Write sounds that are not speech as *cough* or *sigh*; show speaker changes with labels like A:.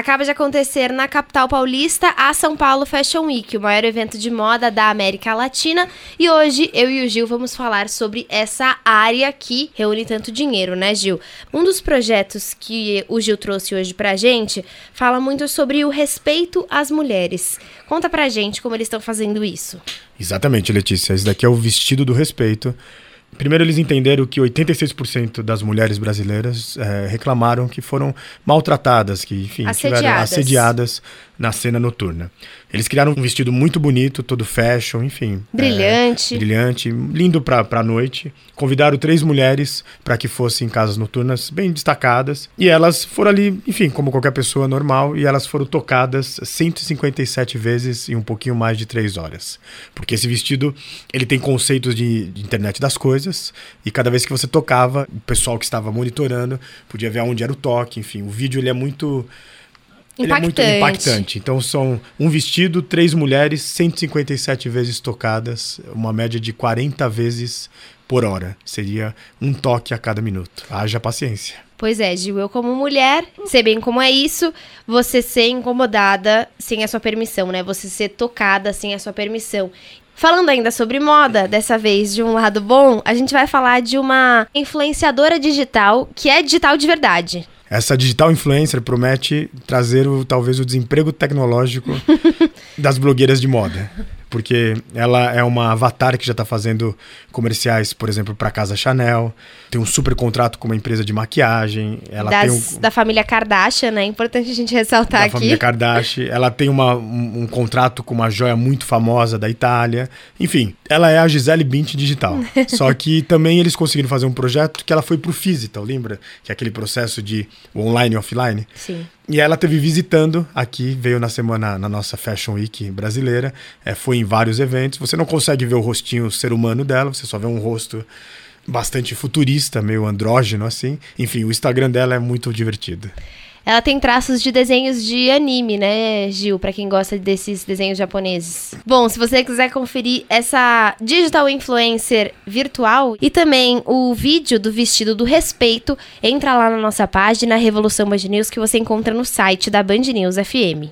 A: Acaba de acontecer na capital paulista a São Paulo Fashion Week, o maior evento de moda da América Latina. E hoje eu e o Gil vamos falar sobre essa área que reúne tanto dinheiro, né, Gil? Um dos projetos que o Gil trouxe hoje pra gente fala muito sobre o respeito às mulheres. Conta pra gente como eles estão fazendo isso.
B: Exatamente, Letícia. Esse daqui é o vestido do respeito. Primeiro, eles entenderam que 86% das mulheres brasileiras é, reclamaram que foram maltratadas, que, enfim,
A: assediadas.
B: tiveram assediadas na cena noturna. Eles criaram um vestido muito bonito, todo fashion, enfim.
A: Brilhante.
B: É, brilhante, lindo para a noite. Convidaram três mulheres para que fossem em casas noturnas bem destacadas. E elas foram ali, enfim, como qualquer pessoa normal, e elas foram tocadas 157 vezes em um pouquinho mais de três horas. Porque esse vestido, ele tem conceitos de, de internet das coisas, e cada vez que você tocava, o pessoal que estava monitorando podia ver aonde era o toque, enfim. O vídeo, ele é muito ele é muito impactante. Então são um vestido, três mulheres, 157 vezes tocadas, uma média de 40 vezes por hora. Seria um toque a cada minuto. Haja paciência.
A: Pois é, Gil, eu como mulher, sei bem como é isso, você ser incomodada sem a sua permissão, né? Você ser tocada sem a sua permissão. Falando ainda sobre moda, dessa vez de um lado bom, a gente vai falar de uma influenciadora digital que é digital de verdade.
B: Essa digital influencer promete trazer o, talvez o desemprego tecnológico *laughs* das blogueiras de moda porque ela é uma avatar que já está fazendo comerciais, por exemplo, para Casa Chanel, tem um super contrato com uma empresa de maquiagem. Ela
A: das,
B: um,
A: da família Kardashian, né? É importante a gente ressaltar
B: da
A: aqui.
B: Da família Kardashian. Ela tem uma, um, um, contrato com uma joia muito famosa da Itália. Enfim, ela é a Gisele Bint digital. *laughs* Só que também eles conseguiram fazer um projeto que ela foi pro Physical, lembra? Que é aquele processo de online e offline.
A: Sim.
B: E ela teve visitando aqui, veio na semana na nossa Fashion Week brasileira, é, foi em vários eventos. Você não consegue ver o rostinho ser humano dela, você só vê um rosto bastante futurista, meio andrógeno assim. Enfim, o Instagram dela é muito divertido.
A: Ela tem traços de desenhos de anime, né, Gil? Para quem gosta desses desenhos japoneses. Bom, se você quiser conferir essa digital influencer virtual e também o vídeo do vestido do respeito, entra lá na nossa página Revolução Band News que você encontra no site da Band News FM.